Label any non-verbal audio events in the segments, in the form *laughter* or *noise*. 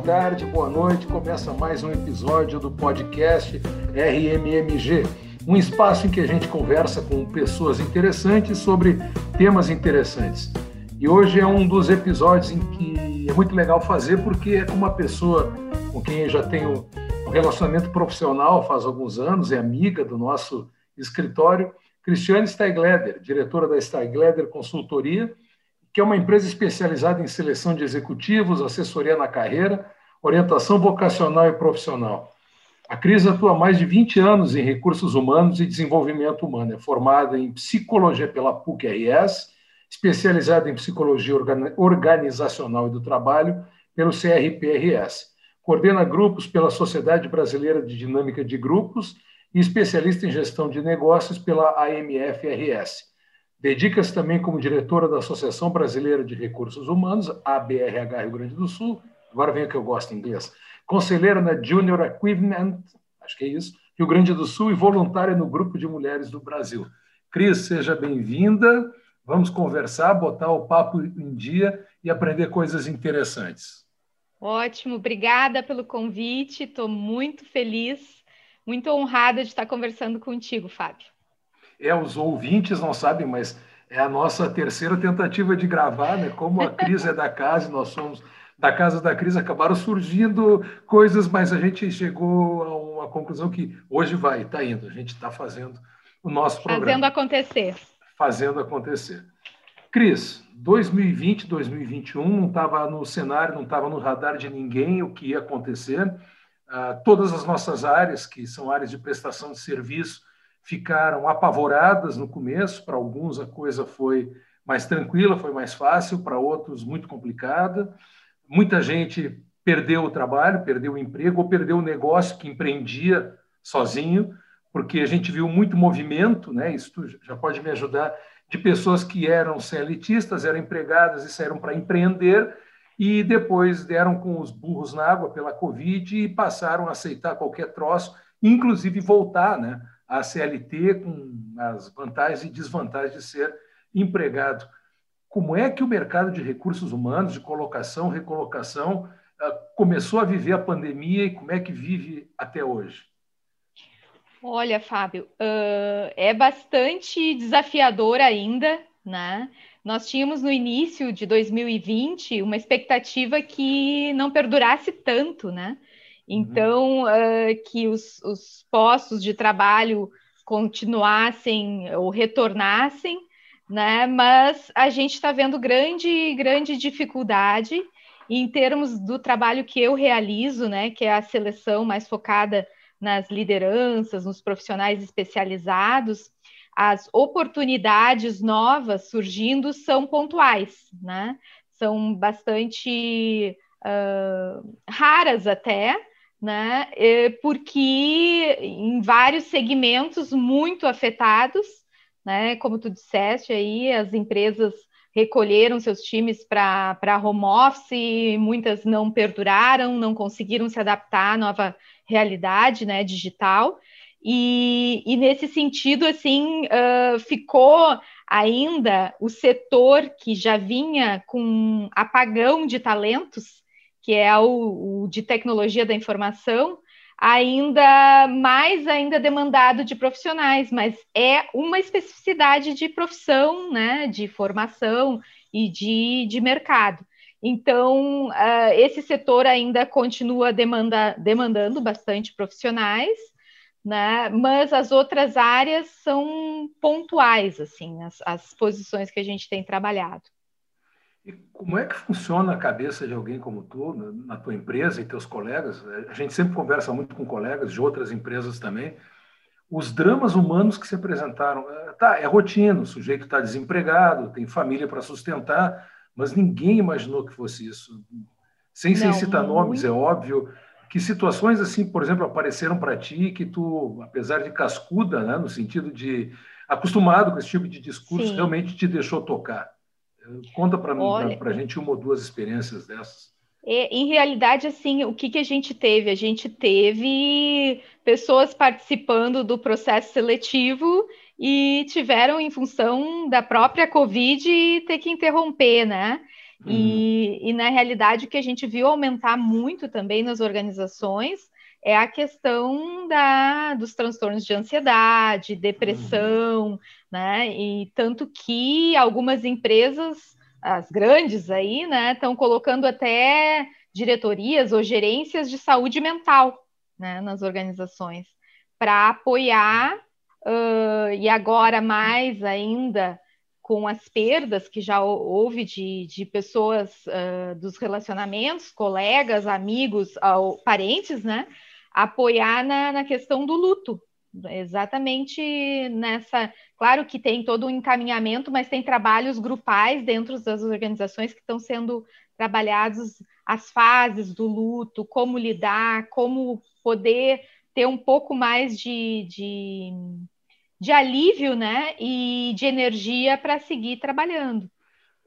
boa tarde, boa noite. Começa mais um episódio do podcast RMMG, um espaço em que a gente conversa com pessoas interessantes sobre temas interessantes. E hoje é um dos episódios em que é muito legal fazer porque é com uma pessoa com quem eu já tenho um relacionamento profissional faz alguns anos, é amiga do nosso escritório, Cristiane Steigleder, diretora da Steigleder Consultoria que é uma empresa especializada em seleção de executivos, assessoria na carreira, orientação vocacional e profissional. A Cris atua há mais de 20 anos em recursos humanos e desenvolvimento humano. É formada em psicologia pela PUC-RS, especializada em psicologia organizacional e do trabalho pelo CRPRS. Coordena grupos pela Sociedade Brasileira de Dinâmica de Grupos e especialista em gestão de negócios pela AMF-RS. Dedica-se também como diretora da Associação Brasileira de Recursos Humanos, ABRH Rio Grande do Sul. Agora vem o que eu gosto em inglês. Conselheira na Junior Equipment, acho que é isso, Rio Grande do Sul e voluntária no Grupo de Mulheres do Brasil. Cris, seja bem-vinda. Vamos conversar, botar o papo em dia e aprender coisas interessantes. Ótimo, obrigada pelo convite. Estou muito feliz, muito honrada de estar conversando contigo, Fábio. É, os ouvintes não sabem, mas é a nossa terceira tentativa de gravar, né? Como a Cris é da casa e nós somos da casa da Cris, acabaram surgindo coisas, mas a gente chegou a uma conclusão que hoje vai, está indo, a gente está fazendo o nosso programa. Fazendo acontecer. Fazendo acontecer. Cris, 2020, 2021 não estava no cenário, não estava no radar de ninguém o que ia acontecer. Uh, todas as nossas áreas, que são áreas de prestação de serviço, ficaram apavoradas no começo, para alguns a coisa foi mais tranquila, foi mais fácil, para outros muito complicada. Muita gente perdeu o trabalho, perdeu o emprego ou perdeu o negócio que empreendia sozinho, porque a gente viu muito movimento, né? Isso já pode me ajudar de pessoas que eram CLTistas, eram empregadas e saíram para empreender e depois deram com os burros na água pela Covid e passaram a aceitar qualquer troço, inclusive voltar, né? A CLT com as vantagens e desvantagens de ser empregado. Como é que o mercado de recursos humanos, de colocação, recolocação, ah, começou a viver a pandemia e como é que vive até hoje? Olha, Fábio, uh, é bastante desafiador ainda, né? Nós tínhamos no início de 2020 uma expectativa que não perdurasse tanto, né? Uhum. Então, uh, que os, os postos de trabalho continuassem ou retornassem, né? Mas a gente está vendo grande, grande dificuldade em termos do trabalho que eu realizo, né? Que é a seleção mais focada nas lideranças, nos profissionais especializados. As oportunidades novas surgindo são pontuais, né? São bastante uh, raras até, né? É, porque em vários segmentos muito afetados, né? Como tu disseste aí, as empresas recolheram seus times para home office, muitas não perduraram, não conseguiram se adaptar à nova realidade, né? Digital. E, e nesse sentido, assim, uh, ficou ainda o setor que já vinha com apagão de talentos, que é o, o de tecnologia da informação, ainda mais ainda demandado de profissionais, mas é uma especificidade de profissão, né, de formação e de, de mercado. Então, uh, esse setor ainda continua demanda, demandando bastante profissionais, né, mas as outras áreas são pontuais, assim, as, as posições que a gente tem trabalhado. E como é que funciona a cabeça de alguém como tu, na tua empresa e teus colegas? A gente sempre conversa muito com colegas de outras empresas também. Os dramas humanos que se apresentaram. É, tá, é rotina, o sujeito está desempregado, tem família para sustentar, mas ninguém imaginou que fosse isso. Sem, sem citar nomes, é óbvio. Que situações assim, por exemplo, apareceram para ti que tu, apesar de cascuda, né, no sentido de acostumado com esse tipo de discurso, Sim. realmente te deixou tocar? Conta para a gente uma ou duas experiências dessas. É, em realidade, assim, o que, que a gente teve? A gente teve pessoas participando do processo seletivo e tiveram, em função da própria Covid, ter que interromper, né? Uhum. E, e, na realidade, o que a gente viu aumentar muito também nas organizações é a questão da, dos transtornos de ansiedade, depressão, uhum. né? E tanto que algumas empresas, as grandes aí, né, estão colocando até diretorias ou gerências de saúde mental né, nas organizações para apoiar, uh, e agora mais ainda com as perdas que já houve de, de pessoas uh, dos relacionamentos, colegas, amigos, uh, parentes, né? Apoiar na, na questão do luto, exatamente nessa. Claro que tem todo um encaminhamento, mas tem trabalhos grupais dentro das organizações que estão sendo trabalhados as fases do luto, como lidar, como poder ter um pouco mais de, de de alívio, né, e de energia para seguir trabalhando.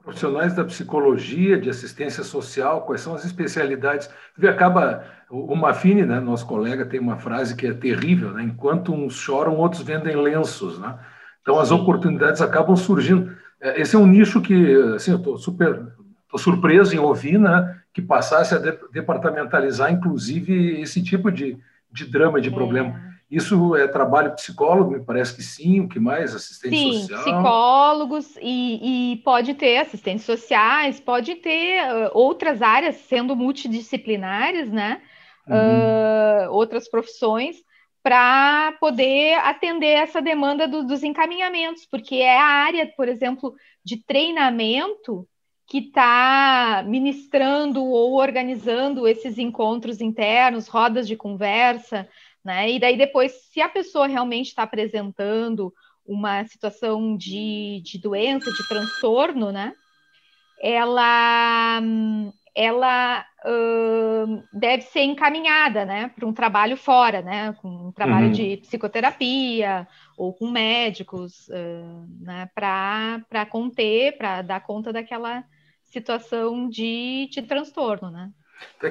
Profissionais da psicologia, de assistência social, quais são as especialidades? Acaba, o Mafini, né, nosso colega, tem uma frase que é terrível, né? Enquanto uns choram, outros vendem lenços, né? Então as oportunidades acabam surgindo. É, esse é um nicho que, assim, eu estou super, tô surpreso em ouvir, né, que passasse a departamentalizar, inclusive, esse tipo de, de drama, de problema. Isso é trabalho psicólogo, me parece que sim. O que mais? Assistente sim, social? psicólogos e, e, pode ter assistentes sociais, pode ter uh, outras áreas sendo multidisciplinares, né? Uhum. Uh, outras profissões para poder atender essa demanda do, dos encaminhamentos, porque é a área, por exemplo, de treinamento que está ministrando ou organizando esses encontros internos, rodas de conversa, né? E daí depois, se a pessoa realmente está apresentando uma situação de, de doença, de transtorno, né? Ela, ela deve ser encaminhada, né, para um trabalho fora, né, com um trabalho uhum. de psicoterapia ou com médicos, uh, né, para conter, para dar conta daquela situação de, de transtorno, né.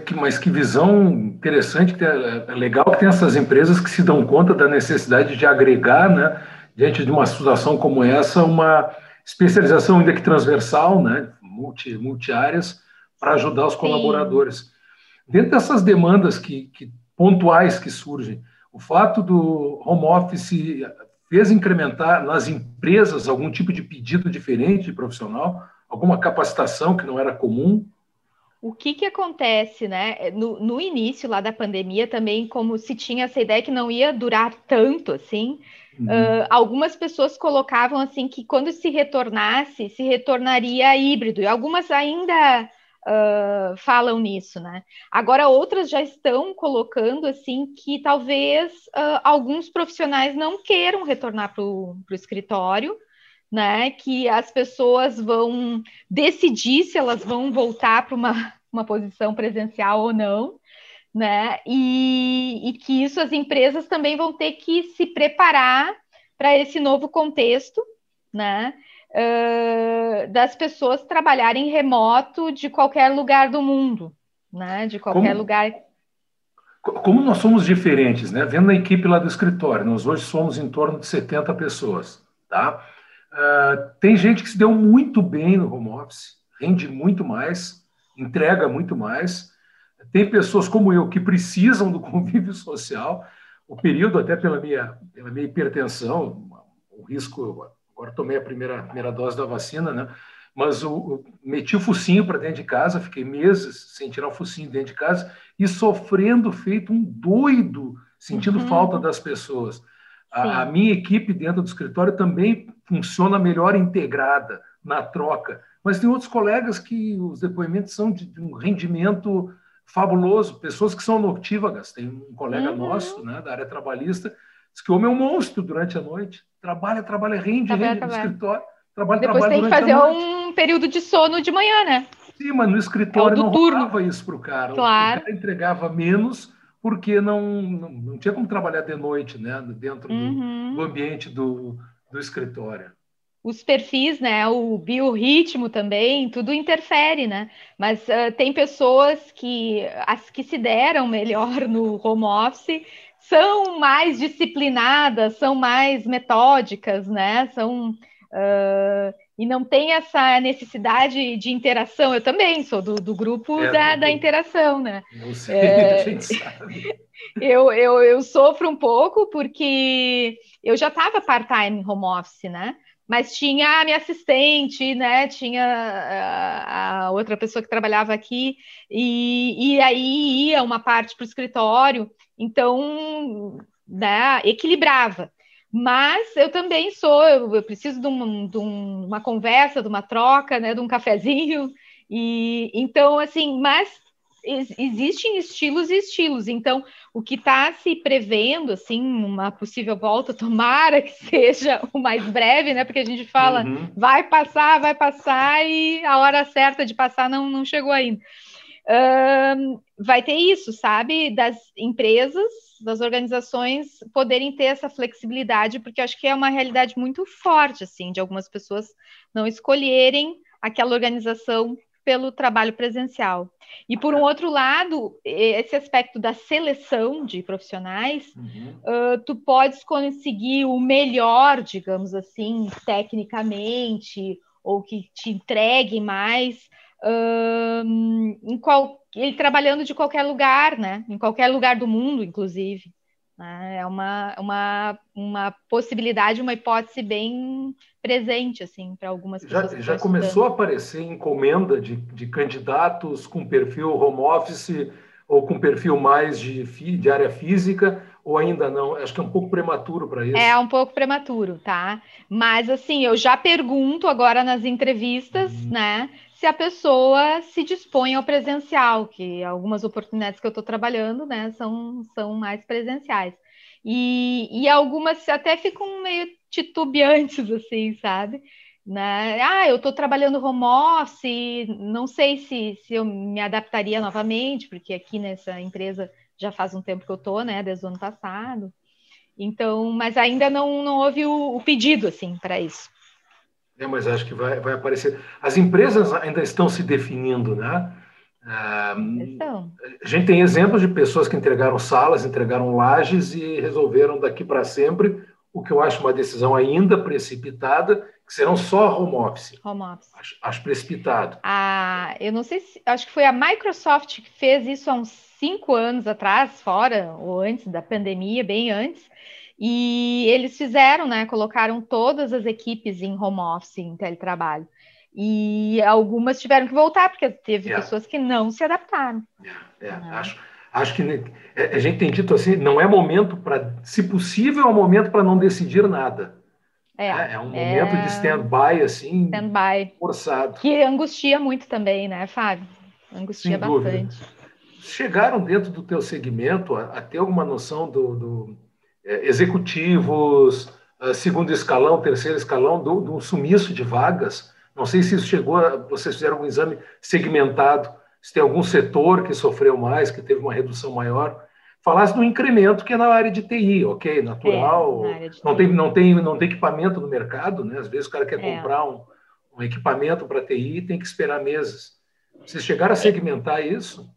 Que, mas que visão interessante, que é, é legal que tem essas empresas que se dão conta da necessidade de agregar, né, diante de uma situação como essa, uma especialização ainda que transversal, né, multi, multi-áreas, para ajudar os colaboradores. Sim. Dentro dessas demandas que, que, pontuais que surgem, o fato do home office fez incrementar nas empresas algum tipo de pedido diferente de profissional, alguma capacitação que não era comum? O que que acontece, né? No, no, início lá da pandemia também, como se tinha essa ideia que não ia durar tanto assim, uhum. uh, algumas pessoas colocavam assim que quando se retornasse, se retornaria híbrido, e algumas ainda uh, falam nisso, né? Agora outras já estão colocando assim que talvez uh, alguns profissionais não queiram retornar para o escritório né? Que as pessoas vão decidir se elas vão voltar para uma, uma posição presencial ou não, né? E, e que isso as empresas também vão ter que se preparar para esse novo contexto, né? Uh, das pessoas trabalharem remoto de qualquer lugar do mundo, né? De qualquer como, lugar. Como nós somos diferentes, né? Vendo a equipe lá do escritório, nós hoje somos em torno de 70 pessoas, tá? Uh, tem gente que se deu muito bem no home office, rende muito mais, entrega muito mais. Tem pessoas como eu que precisam do *laughs* convívio social. O período, até pela minha, pela minha hipertensão, o risco. Agora tomei a primeira, primeira dose da vacina, né? Mas o, o meti o focinho para dentro de casa, fiquei meses sem tirar o focinho dentro de casa e sofrendo feito um doido, sentindo uhum. falta das pessoas. A, a, minha equipe dentro do escritório também funciona melhor integrada na troca. Mas tem outros colegas que os depoimentos são de, de um rendimento fabuloso, pessoas que são notívagas. Tem um colega uhum. nosso, né, da área trabalhista, diz que o homem é um monstro durante a noite. Trabalha, trabalha, rende, trabalha, rende trabalha. no escritório. Trabalha, Depois trabalha tem que fazer um período de sono de manhã, né? Sim, mas no escritório é não rolava isso para o cara. Claro. O cara entregava menos porque não, não, não, tinha como trabalhar de noite, né, dentro uhum. do, do, ambiente do, do escritório. Os perfis, né, o biorritmo também, tudo interfere, né? Mas uh, tem pessoas que as que se deram melhor *laughs* no home office são mais disciplinadas, são mais metódicas, né? São uh, e não tem essa necessidade de interação. Eu também sou do, do grupo é, da, da interação, né? Não sei, é, *laughs* a gente sabe. Eu, eu, eu sofro um pouco porque eu já estava part-time home office, né? Mas tinha a minha assistente, né? Tinha a, a outra pessoa que trabalhava aqui, e, e aí ia uma parte para o escritório, então né, equilibrava. Mas eu também sou, eu, eu preciso de, um, de um, uma conversa, de uma troca, né, de um cafezinho. E então, assim, mas existem estilos e estilos. Então, o que está se prevendo, assim, uma possível volta, tomara que *laughs* seja o mais breve, né? Porque a gente fala, uhum. vai passar, vai passar, e a hora certa de passar não, não chegou ainda. Vai ter isso, sabe? Das empresas das organizações poderem ter essa flexibilidade, porque acho que é uma realidade muito forte, assim, de algumas pessoas não escolherem aquela organização pelo trabalho presencial. E por um outro lado, esse aspecto da seleção de profissionais, uhum. uh, tu podes conseguir o melhor, digamos assim, tecnicamente, ou que te entregue mais, em qual, ele trabalhando de qualquer lugar, né? Em qualquer lugar do mundo, inclusive. Né? É uma, uma, uma possibilidade, uma hipótese bem presente, assim, para algumas pessoas. Já, já começou a aparecer encomenda de, de candidatos com perfil home office ou com perfil mais de, de área física, ou ainda não? Acho que é um pouco prematuro para isso. É um pouco prematuro, tá? Mas assim, eu já pergunto agora nas entrevistas, uhum. né? Se a pessoa se dispõe ao presencial, que algumas oportunidades que eu estou trabalhando, né, são, são mais presenciais. E, e algumas até ficam meio titubeantes, *laughs* assim, sabe? Né? Ah, eu estou trabalhando home office, não sei se, se eu me adaptaria novamente, porque aqui nessa empresa já faz um tempo que eu estou, né, desde o ano passado. Então, mas ainda não, não houve o, o pedido, assim, para isso. É, mas acho que vai, vai aparecer. As empresas ainda estão se definindo, né? Ah, então. A gente tem exemplos de pessoas que entregaram salas, entregaram lajes e resolveram daqui para sempre, o que eu acho uma decisão ainda precipitada, que serão só home office. Home office. Acho, acho precipitado. Ah, eu não sei se. Acho que foi a Microsoft que fez isso há uns cinco anos atrás, fora ou antes da pandemia, bem antes. E eles fizeram, né? Colocaram todas as equipes em home office, em teletrabalho. E algumas tiveram que voltar, porque teve yeah. É. pessoas que não se adaptaram. Yeah. É, yeah. É, né? Acho, acho que a gente tem dito assim, não é momento para, se possível, é um momento para não decidir nada. É, é, um momento é... de stand-by, assim, stand forçado. Que angustia muito também, né, Fábio? Angustia Sem bastante. Dúvida. Chegaram dentro do teu segmento a, a ter alguma noção do, do executivos, é, segundo escalão, terceiro escalão, do, do sumiço de vagas. Não sei se isso chegou, a, vocês fizeram um exame segmentado, se tem algum setor que sofreu mais, que teve uma redução maior. Falasse do incremento que é na área de TI, ok, natural, é, não, tem, não, tem, não tem equipamento no mercado, né? às vezes o cara quer é. comprar um, um equipamento para TI e tem que esperar meses. Vocês chegaram a segmentar isso?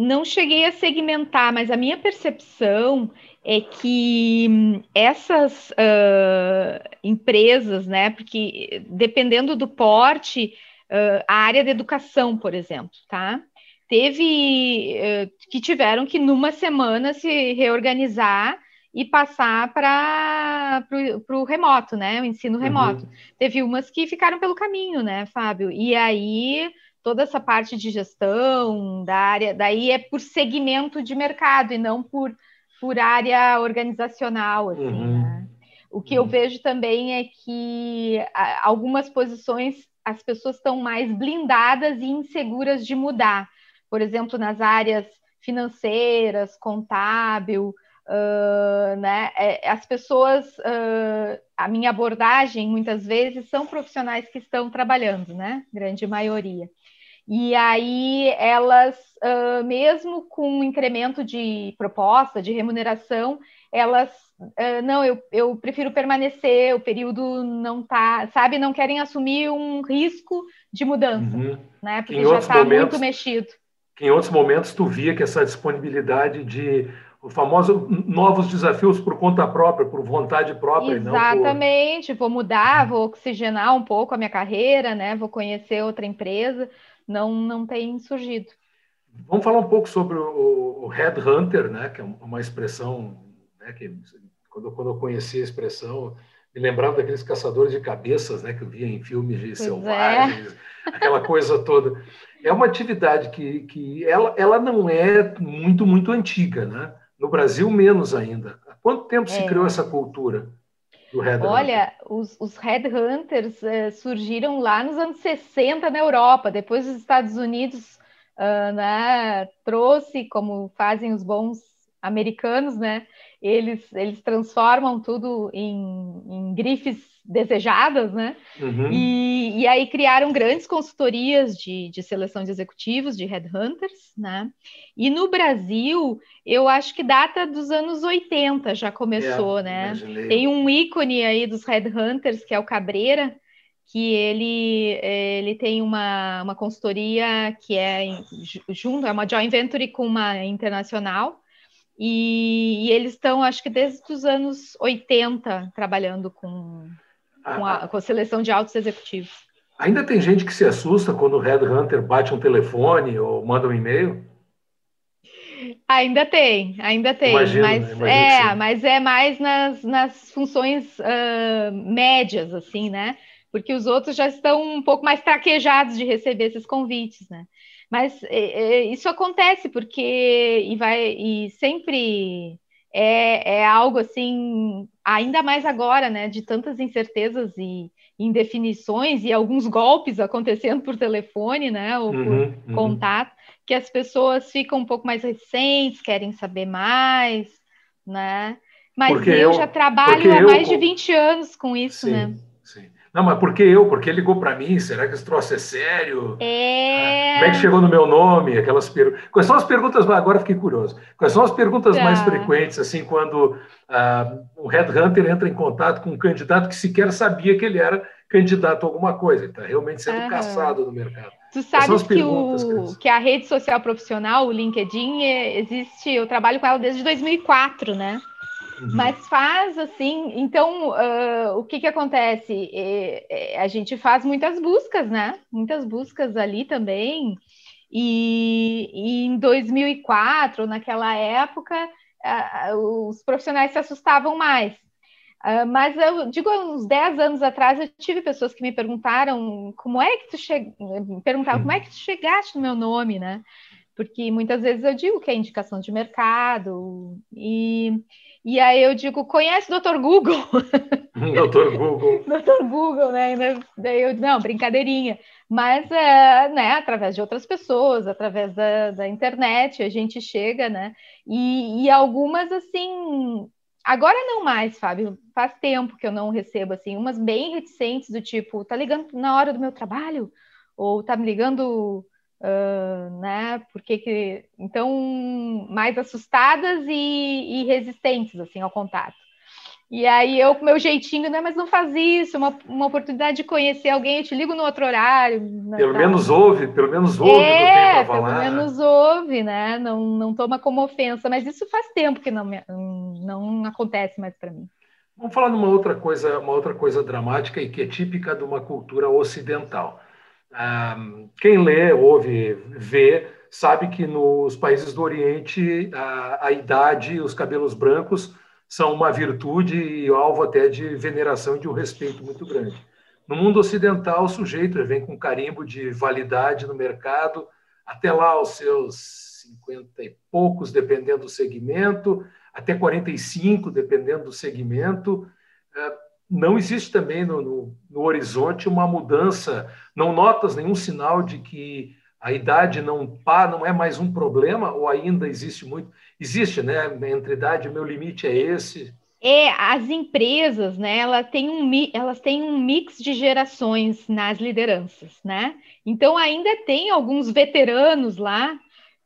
Não cheguei a segmentar, mas a minha percepção é que hum, essas uh, empresas, né, porque dependendo do porte, uh, a área da educação, por exemplo, tá? Teve uh, que tiveram que numa semana se reorganizar e passar para o remoto, né? O ensino uhum. remoto. Uhum. Teve umas que ficaram pelo caminho, né, Fábio? E aí toda essa parte de gestão da área, daí é por segmento de mercado e não por por área organizacional, assim, uhum. né? O que uhum. eu vejo também é que algumas posições as pessoas estão mais blindadas e inseguras de mudar. Por exemplo, nas áreas financeiras, contábil, uh, né? É, as pessoas, uh, a minha abordagem muitas vezes são profissionais que estão trabalhando, né? Grande maioria. E aí elas, uh, mesmo com um incremento de proposta, de remuneração, elas não, eu, eu prefiro permanecer, o período não tá, sabe, não querem assumir um risco de mudança, uhum. né? Porque em já está muito mexido. Em outros momentos tu via que essa disponibilidade de o famoso novos desafios por conta própria, por vontade própria. Exatamente, por... vou mudar, vou oxigenar um pouco a minha carreira, né? Vou conhecer outra empresa. Não, não tem surgido. Vamos falar um pouco sobre o, o headhunter, né? Que é uma expressão né, que quando, quando eu conheci a expressão me lembrava daqueles caçadores de cabeças, né? Que eu via em filmes de pois é. selvagens, é. aquela coisa toda. É uma atividade que, que ela, ela não é muito muito antiga, né? No Brasil, menos ainda. Há quanto tempo é. se criou essa cultura? Olha, os, os headhunters uh, surgiram lá nos anos 60 na Europa. Depois os Estados Unidos uh, né, trouxe, como fazem os bons americanos, né? Eles, eles transformam tudo em, em grifes desejadas, né? Uhum. E, e aí criaram grandes consultorias de, de seleção de executivos, de headhunters, né? E no Brasil, eu acho que data dos anos 80 já começou, é, né? Imaginei. Tem um ícone aí dos headhunters, que é o Cabreira, que ele, ele tem uma, uma consultoria que é junto, é uma joint venture com uma internacional, e, e eles estão, acho que desde os anos 80, trabalhando com, com a, com a seleção de altos executivos. Ainda tem gente que se assusta quando o headhunter bate um telefone ou manda um e-mail? Ainda tem, ainda tem, imagino, mas é, mas é mais nas, nas funções uh, médias, assim, né? Porque os outros já estão um pouco mais traquejados de receber esses convites, né? Mas é, é, isso acontece porque e vai e sempre é, é algo assim, ainda mais agora, né, de tantas incertezas e indefinições e alguns golpes acontecendo por telefone, né, ou uhum, por uhum. contato, que as pessoas ficam um pouco mais recentes, querem saber mais, né? Mas eu, eu já trabalho há mais eu... de 20 anos com isso, sim, né? Sim. Não, mas por que eu? Porque ligou para mim? Será que esse troço é sério? É... Como é que chegou no meu nome? Aquelas perguntas. Quais são as perguntas? Agora fiquei curioso. Quais são as perguntas tá. mais frequentes, assim, quando uh, um headhunter entra em contato com um candidato que sequer sabia que ele era candidato a alguma coisa, ele está realmente sendo caçado no mercado. Tu sabes que, o, que a rede social profissional, o LinkedIn, existe, eu trabalho com ela desde 2004, né? Uhum. Mas faz assim, então uh, o que que acontece? É, é, a gente faz muitas buscas, né? Muitas buscas ali também. E, e em 2004, naquela época, uh, os profissionais se assustavam mais. Uh, mas eu digo, uns 10 anos atrás, eu tive pessoas que me perguntaram como é que tu che... perguntavam como é que tu chegaste no meu nome, né? Porque muitas vezes eu digo que é indicação de mercado, e e aí eu digo, conhece o Dr. Google? *laughs* Dr. Google. *laughs* Dr. Google, né? Daí eu, não, brincadeirinha. Mas, é, né, através de outras pessoas, através da, da internet, a gente chega, né? E, e algumas, assim, agora não mais, Fábio, faz tempo que eu não recebo, assim, umas bem reticentes do tipo, tá ligando na hora do meu trabalho? Ou tá me ligando Uh, né? Porque que então mais assustadas e, e, resistentes assim ao contato. E aí eu com meu jeitinho, né? Mas não faz isso, uma, uma oportunidade de conhecer alguém, eu te ligo no outro horário. Né, pelo menos ouve, pelo menos ouve é, pelo menos ouve, né? Não, não toma como ofensa, mas isso faz tempo que não, não acontece mais para mim. Vamos falar de uma outra coisa, uma outra coisa dramática e que é típica de uma cultura ocidental quem lê, ouve, vê, sabe que nos países do Oriente a, a idade, os cabelos brancos são uma virtude e alvo até de veneração e de um respeito muito grande. No mundo ocidental, o sujeito vem com carimbo de validade no mercado até lá os seus 50 e poucos, dependendo do segmento, até 45, dependendo do segmento não existe também no, no, no, horizonte uma mudança, não notas nenhum sinal de que a idade não pá, não é mais um problema ou ainda existe muito? Existe, né? Entre idade, meu limite é esse. É, as empresas, né, elas têm, um, elas têm um mix de gerações nas lideranças, né? Então ainda tem alguns veteranos lá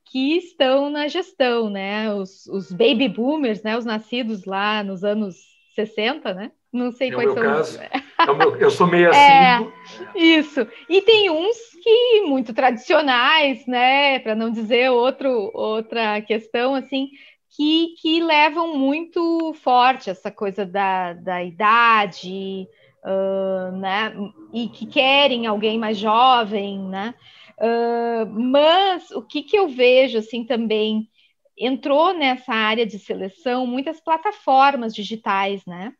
que estão na gestão, né? Os, os baby boomers, né? Os nascidos lá nos anos 60, né? Não sei é quais são. Caso, *laughs* é meu, eu sou 65. É, isso. E tem uns que muito tradicionais, né? Para não dizer outro, outra questão, assim, que, que levam muito forte essa coisa da, da idade, uh, né? E que querem alguém mais jovem, né? Uh, mas o que, que eu vejo assim também entrou nessa área de seleção muitas plataformas digitais, né?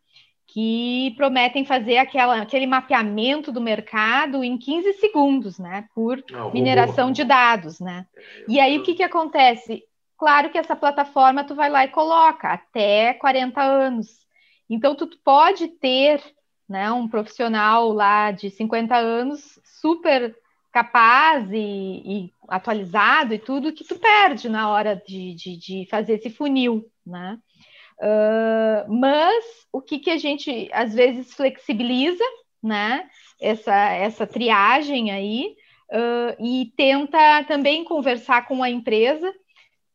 Que prometem fazer aquela, aquele mapeamento do mercado em 15 segundos, né? Por ah, mineração de dados, né? E aí o que, que acontece? Claro que essa plataforma tu vai lá e coloca até 40 anos. Então tu pode ter né, um profissional lá de 50 anos super capaz e, e, atualizado e tudo que tu perde na hora de, de, de fazer esse funil, né? Uh, mas o que, que a gente às vezes flexibiliza, né? Essa, essa triagem aí uh, e tenta também conversar com a empresa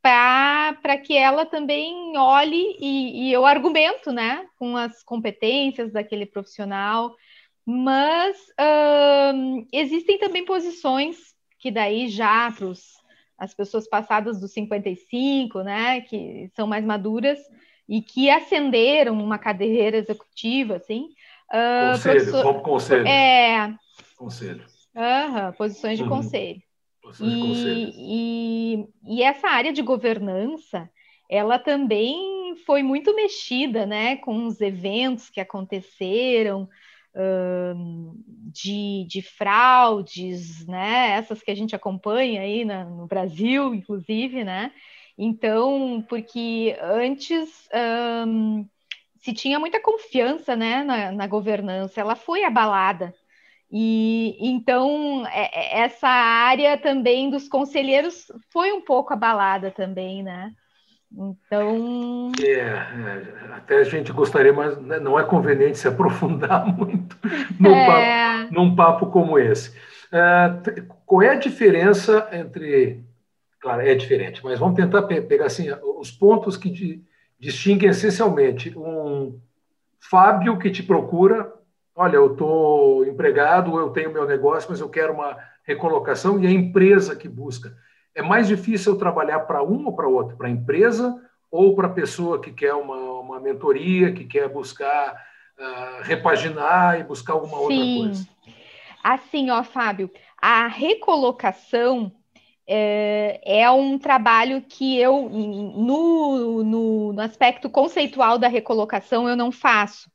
para que ela também olhe e, e eu argumento, né, com as competências daquele profissional, mas existem também posições que daí já para as pessoas passadas dos 55, né, que são mais maduras e que ascenderam numa cadeira executiva, assim. Uh, conselho, professor... conselho. É. Conselho. Uhum, posições de uhum. conselho. E, e, e, essa área de governança, ela também foi muito mexida, né, com os eventos que aconteceram, de, de, fraudes, né, essas que a gente acompanha aí na, no Brasil, inclusive, né, então, porque antes se tinha muita confiança, né, na, na governança, ela foi abalada, e então é, é, essa área também dos conselheiros foi um pouco abalada também, né? Então. É, é, até a gente gostaria, mas né, não é conveniente se aprofundar *laughs* muito num, é... papo, num papo, como esse. É, qual é a diferença entre. Claro, é diferente, mas vamos tentar pe pegar assim, os pontos que di distinguem essencialmente um Fábio que te procura olha, eu estou empregado, eu tenho meu negócio, mas eu quero uma recolocação, e a empresa que busca. É mais difícil eu trabalhar para um ou para outro, para a empresa ou para a pessoa que quer uma, uma mentoria, que quer buscar uh, repaginar e buscar alguma Sim. outra coisa? Assim, ó, Fábio, a recolocação é, é, um trabalho que eu, no, no, no aspecto conceitual da recolocação, eu não faço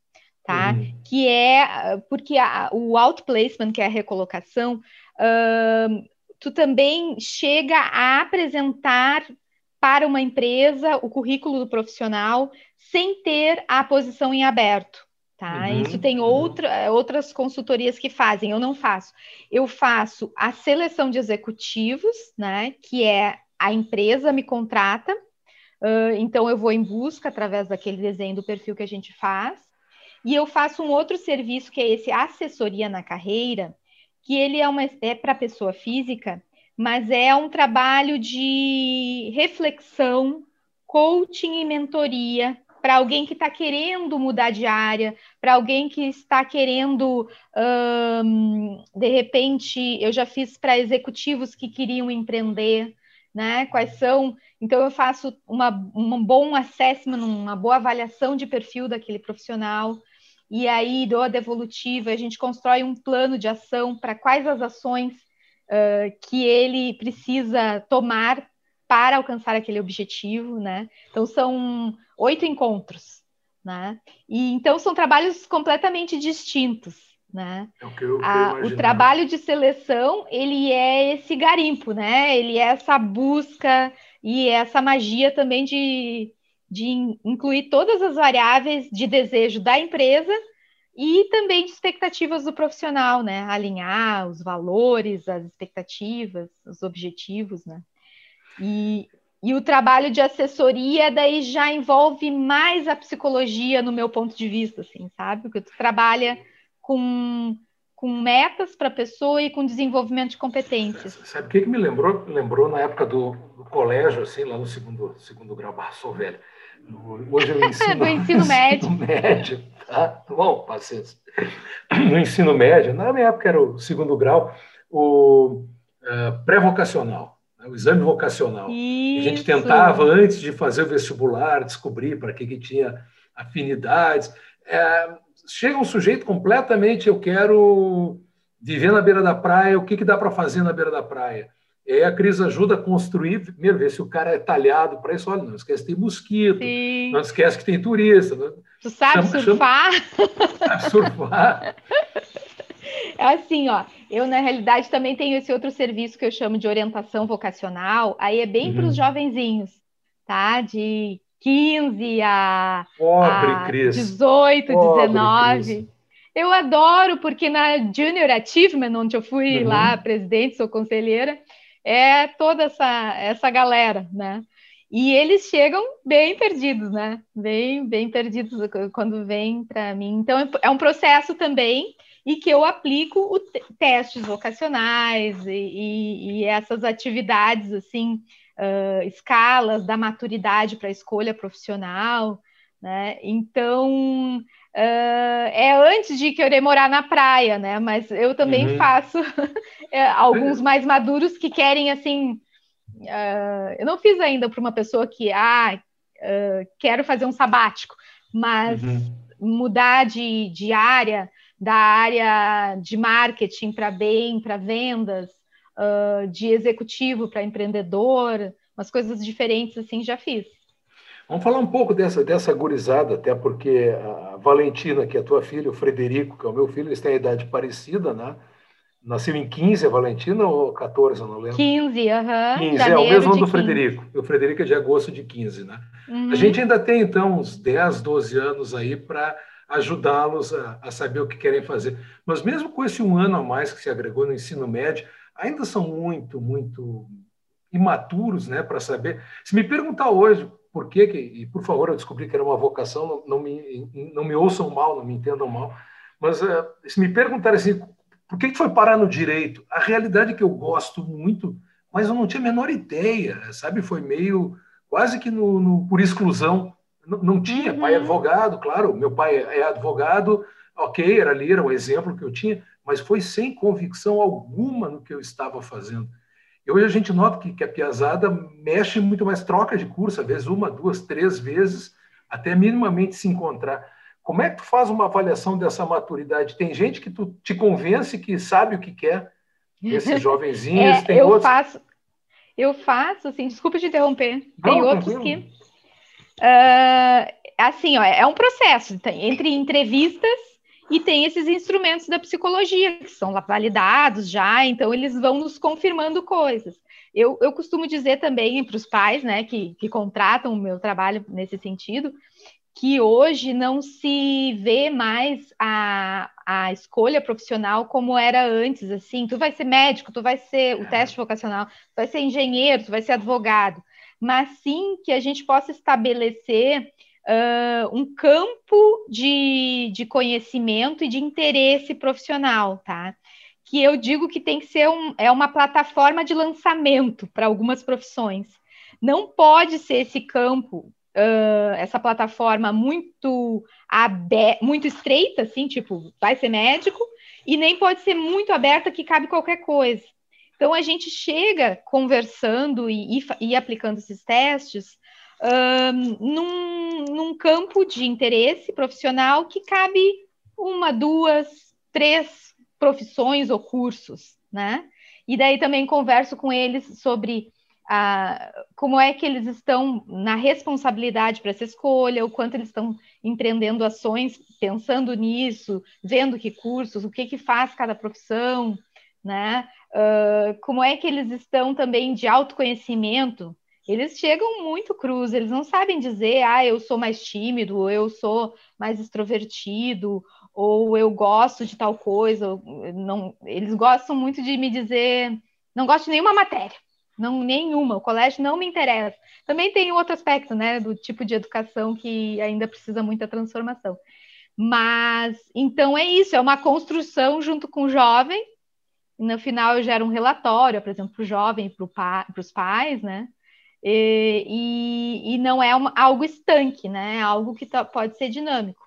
tá? Uhum. Que é porque a, o outplacement, que é a recolocação, uh, tu também chega a apresentar para uma empresa o currículo do profissional sem ter a posição em aberto. Tá? Uhum, Isso tem outra, outras consultorias que fazem, eu não faço. Eu faço a seleção de executivos, né? Que é a empresa me contrata, uh, então eu vou em busca através daquele desenho do perfil que a gente faz. E eu faço um outro serviço que é esse assessoria na carreira, que ele é, uma, é para pessoa física, mas é um trabalho de reflexão, coaching e mentoria para alguém que está querendo mudar de área, para alguém que está querendo, de repente, eu já fiz para executivos que queriam empreender, né? Quais são? Então eu faço uma, um bom assessment, uma boa avaliação de perfil daquele profissional e aí do a devolutiva, a gente constrói um plano de ação para quais as ações uh, que ele precisa tomar para alcançar aquele objetivo, né? Então são oito encontros, né? E então são trabalhos completamente distintos, né? É o, que eu, a, o trabalho de seleção ele é esse garimpo, né? Ele é essa busca e essa magia também de de incluir todas as variáveis de desejo da empresa e também de expectativas do profissional, né? Alinhar os valores, as expectativas, os objetivos, né? E, e o trabalho de assessoria daí já envolve mais a psicologia no meu ponto de vista, assim, sabe? Porque tu trabalha com, com metas para a pessoa e com desenvolvimento de competências. Sabe o que, que me lembrou? Lembrou na época do, do colégio, assim, lá no segundo, segundo grau, ah, sou velho Hoje eu *laughs* ensino, do ensino médio. Ensino *laughs* médio tá? Bom, paciência. No ensino médio, na minha época era o segundo grau, o uh, pré-vocacional. Né, o exame vocacional. Isso. A gente tentava, antes de fazer o vestibular, descobrir para que, que tinha afinidades. É, chega um sujeito completamente, eu quero viver na beira da praia, o que, que dá para fazer na beira da praia? E aí a Cris ajuda a construir, primeiro, ver se o cara é talhado para isso. Olha, não esquece que tem mosquito, Sim. não esquece que tem turista. Tu sabe chama, surfar? Chama, surfar. *laughs* Assim, ó. Eu, na realidade, também tenho esse outro serviço que eu chamo de orientação vocacional. Aí é bem uhum. para os jovenzinhos, tá? De 15 a, Pobre, a Cris. 18, Pobre, 19. Cris. Eu adoro, porque na Junior Achievement, onde eu fui uhum. lá presidente, sou conselheira, é toda essa, essa galera, né? E eles chegam bem perdidos, né? Bem, bem perdidos quando vêm para mim. Então, é um processo também e que eu aplico testes vocacionais e, e, e, essas atividades, assim, uh, escalas da maturidade para a escolha profissional, né? Então, Uh, é antes de querer morar na praia, né? Mas eu também uhum. faço *laughs* é, alguns mais maduros que querem assim. Uh, eu não fiz ainda para uma pessoa que ah, quero fazer um sabático, mas uhum. mudar de, de área, da área de marketing para bem, para vendas, de executivo para empreendedor, umas coisas diferentes assim já fiz. Vamos falar um pouco dessa, dessa gurizada, até porque a Valentina, que é a tua filha, o Frederico, que é o meu filho, eles têm a idade parecida, né? Nasceu em 15 a Valentina ou 14, eu não lembro? 15, aham. Uhum. 15, é o mesmo do Frederico. O Frederico é de agosto de 15, né? Uhum. A gente ainda tem, então, uns 10, 12 anos aí para ajudá-los a, a, saber o que querem fazer. Mas mesmo com esse um ano a mais que se agregou no ensino médio, ainda são muito, muito imaturos né, para saber. Se me perguntar hoje por que, e por favor, eu descobri que era uma vocação, não, não, me, não me ouçam mal, não me entendam mal, mas uh, se me perguntarem assim, por que, que foi parar no direito? A realidade é que eu gosto muito, mas eu não tinha a menor ideia, sabe? Foi meio quase que no, no por exclusão. Não, não tinha, uhum. pai é advogado, claro, meu pai é advogado, ok, era ali, era o exemplo que eu tinha, mas foi sem convicção alguma no que eu estava fazendo. E hoje a gente nota que, que a piazada mexe muito mais, troca de curso, às vezes uma, duas, três vezes, até minimamente se encontrar. Como é que tu faz uma avaliação dessa maturidade? Tem gente que tu te convence que sabe o que quer, esses *laughs* jovenzinhos, é, tem eu outros... Faço, eu faço, assim, desculpa te interromper, tem Não, outros tranquilo. que... Uh, assim, ó, é um processo entre entrevistas e tem esses instrumentos da psicologia, que são validados já, então eles vão nos confirmando coisas. Eu, eu costumo dizer também para os pais, né, que, que contratam o meu trabalho nesse sentido, que hoje não se vê mais a, a escolha profissional como era antes, assim, tu vai ser médico, tu vai ser o teste vocacional, tu vai ser engenheiro, tu vai ser advogado, mas sim que a gente possa estabelecer uh, um campo de, de conhecimento e de interesse profissional, tá? Que eu digo que tem que ser um, é uma plataforma de lançamento para algumas profissões. Não pode ser esse campo, uh, essa plataforma muito, aberta, muito estreita, assim, tipo, vai ser médico, e nem pode ser muito aberta que cabe qualquer coisa. Então, a gente chega conversando e, e, e aplicando esses testes um, num, num campo de interesse profissional que cabe uma, duas, três profissões ou cursos, né? E daí também converso com eles sobre a, como é que eles estão na responsabilidade para essa escolha, o quanto eles estão empreendendo ações pensando nisso, vendo que cursos, o que, que faz cada profissão, né? Uh, como é que eles estão também de autoconhecimento, eles chegam muito cruz, eles não sabem dizer, ah, eu sou mais tímido, ou eu sou mais extrovertido, ou eu gosto de tal coisa. Não, eles gostam muito de me dizer, não gosto de nenhuma matéria, não nenhuma, o colégio não me interessa. Também tem outro aspecto, né, do tipo de educação que ainda precisa muita transformação. Mas então é isso, é uma construção junto com o jovem. No final eu gero um relatório, por exemplo, para o jovem, para os pais, né? E, e, e não é uma, algo estanque, né? É algo que tá, pode ser dinâmico.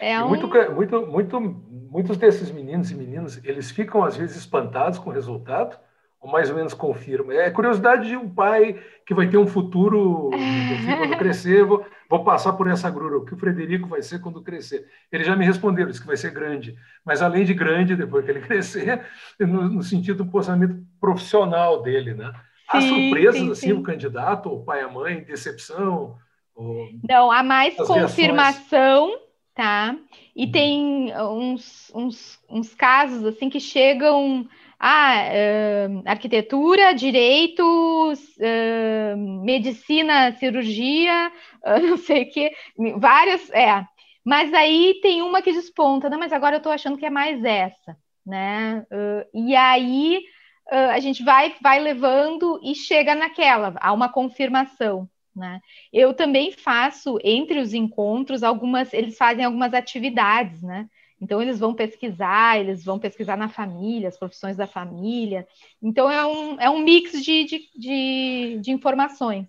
É um... muito, muito, muito, muitos desses meninos e meninas, eles ficam às vezes espantados com o resultado, ou mais ou menos confirma. É curiosidade de um pai que vai ter um futuro, *laughs* enfim, quando crescer, vou, vou, passar por essa grura. O que o Frederico vai ser quando crescer? Ele já me respondeu, disse que vai ser grande. Mas além de grande, depois que ele *laughs* crescer, no, no sentido do posicionamento profissional dele, né? Há sim, surpresas, sim, assim, sim. o candidato, o pai a mãe, decepção? Ou... Não, há mais confirmação, reações? tá? E hum. tem uns, uns, uns casos, assim, que chegam ah, arquitetura, direitos, uh, medicina, cirurgia, *laughs* não sei o que, várias, é. Mas aí tem uma que desponta, não, mas agora eu estou achando que é mais essa, né? e aí a gente vai, vai levando e chega naquela, há uma confirmação. Né? Eu também faço entre os encontros algumas, eles fazem algumas atividades, né? Então, eles vão pesquisar, eles vão pesquisar na família, as profissões da família. Então, é um, é um mix de, de, de, de informações.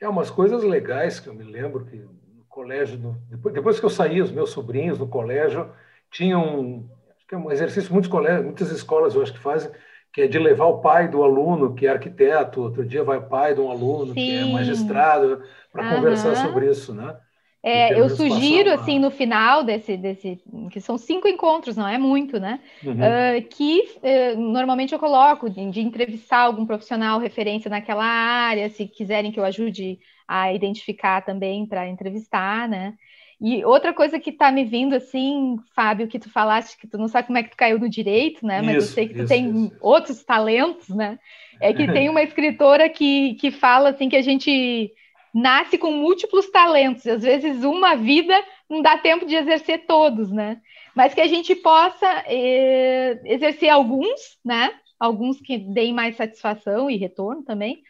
É umas coisas legais que eu me lembro que no colégio, no, depois, depois que eu saí, os meus sobrinhos no colégio tinham acho que é um exercício muitos colégios, muitas escolas eu acho que fazem, que é de levar o pai do aluno, que é arquiteto, outro dia vai o pai de um aluno, Sim. que é magistrado, para conversar sobre isso, né? É, eu sugiro, assim, no final desse, desse, que são cinco encontros, não é muito, né? Uhum. Uh, que uh, normalmente eu coloco de, de, entrevistar algum profissional referência naquela área, se quiserem que eu ajude a identificar também para entrevistar, né? E outra coisa que está me vindo, assim, Fábio, que tu falaste que tu não sabe como é que tu caiu no direito, né? Mas isso, eu sei que tu isso, tem isso. outros talentos, né? É que tem *laughs* uma escritora que, que fala, assim, que a gente nasce com múltiplos talentos, e às vezes uma vida não dá tempo de exercer todos, né? Mas que a gente possa eh, exercer alguns, né? Alguns que deem mais satisfação e retorno também,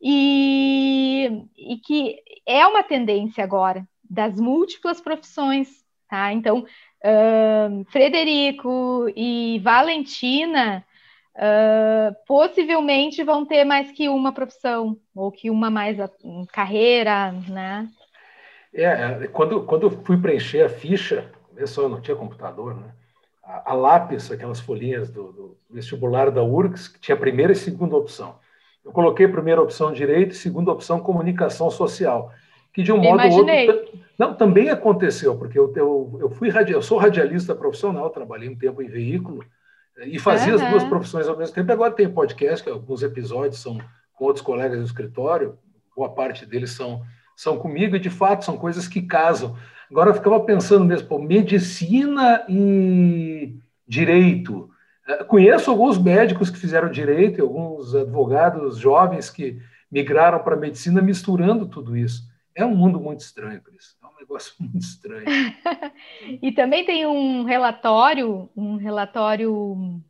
e, e que é uma tendência agora das múltiplas profissões, tá? Então, Frederico e Valentina uh, possivelmente vão ter mais que uma profissão, ou que uma mais a, carreira, né? É, é, quando, quando eu fui preencher a ficha, eu só não tinha computador, né? A, a lápis, aquelas folhinhas do, do, vestibular da URGS, que tinha a primeira e segunda opção. Eu coloquei primeira opção direito e segunda opção comunicação social, que de um modo Imaginei. ou outro não também aconteceu, porque eu, eu, eu fui eu sou radialista profissional, trabalhei um tempo em veículo, e fazia uhum. as duas profissões ao mesmo tempo. Agora tem podcast, que alguns episódios são com outros colegas do escritório, boa parte deles são, são comigo, e de fato são coisas que casam. Agora eu ficava pensando mesmo, pô, medicina e direito. É, conheço alguns médicos que fizeram direito, e alguns advogados jovens que migraram para a medicina misturando tudo isso. É um mundo muito estranho, Cris negócio *laughs* muito estranho. *laughs* e também tem um relatório, um relatório,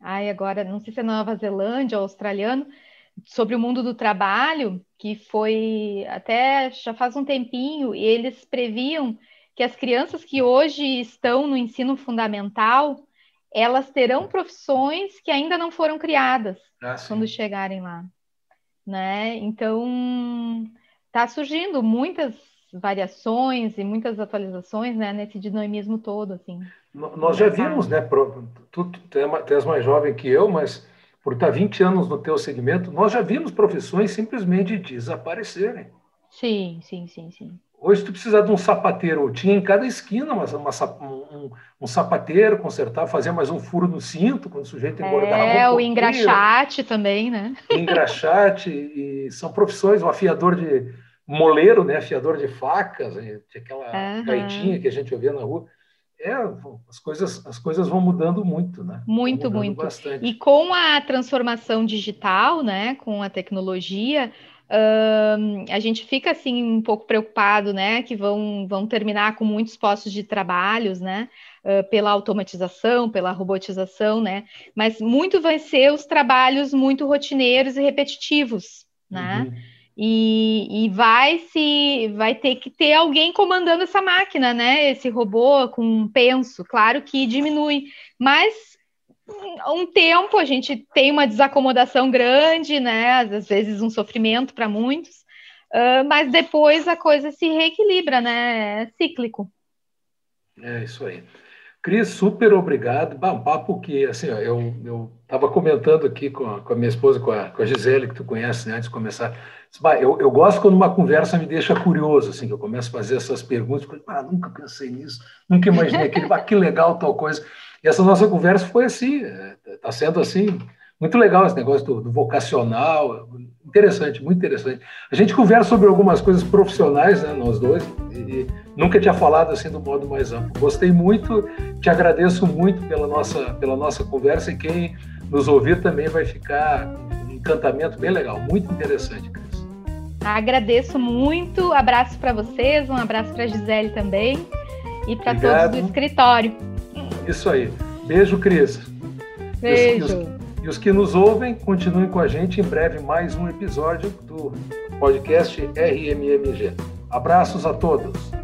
ai, agora, não sei se é Nova Zelândia ou australiano, sobre o mundo do trabalho, que foi até já faz um tempinho, e eles previam que as crianças que hoje estão no ensino fundamental, elas terão profissões que ainda não foram criadas ah, quando chegarem lá, né? Então, está surgindo muitas variações e muitas atualizações, né, nesse dinamismo todo, assim. Nós já vimos, né, tu, tu, és mais jovem que eu, mas por estar 20 anos no teu segmento, nós já vimos profissões simplesmente desaparecerem. Sim, sim, sim, sim. Hoje tu precisa de um sapateiro, tinha em cada esquina uma, uma um, um, sapateiro, consertar, fazer mais um furo no cinto, quando o sujeito engordava. É, um o engraxate também, né? Engraxate, *laughs* e são profissões, o afiador de, moleiro, né, afiador de facas, aquela uhum. gaitinha que a gente ouvia na rua. É, as coisas, as coisas vão mudando muito, né? Muito, muito. Bastante. E com a transformação digital, né, com a tecnologia, uh, a gente fica assim um pouco preocupado, né, que vão, vão terminar com muitos postos de trabalhos, né? Uh, pela automatização, pela robotização, né? Mas muito vai ser os trabalhos muito rotineiros e repetitivos, né? Uhum. E, e, vai se vai ter que ter alguém comandando essa máquina, né? Esse robô com um penso, claro que diminui, mas um tempo a gente tem uma desacomodação grande, né? Às vezes um sofrimento para muitos, uh, mas depois a coisa se reequilibra, né? É cíclico. É isso aí. Cris, super obrigado. Bah, um papo que, assim, ó, eu estava comentando aqui com a, com a, minha esposa, com a, com a Gisele, que tu conhece, né, antes de começar. Eu, eu gosto quando uma conversa me deixa curioso, assim, que eu começo a fazer essas perguntas. Ah, nunca pensei nisso, nunca imaginei aquilo, bah, que legal tal coisa. E essa nossa conversa foi assim, está é, sendo assim, muito legal esse negócio do, do, vocacional, interessante, muito interessante. A gente conversa sobre algumas coisas profissionais, né, nós dois, e, e nunca tinha falado assim do modo mais amplo. Gostei muito, te agradeço muito pela nossa, pela nossa conversa e quem nos ouvir também vai ficar um encantamento bem legal, muito interessante, Cris. Agradeço muito, abraço para vocês, um abraço para a Gisele também e para todos do escritório. Isso aí. Beijo, Cris. Beijo. E os que nos ouvem, continuem com a gente. Em breve, mais um episódio do podcast RMMG. Abraços a todos.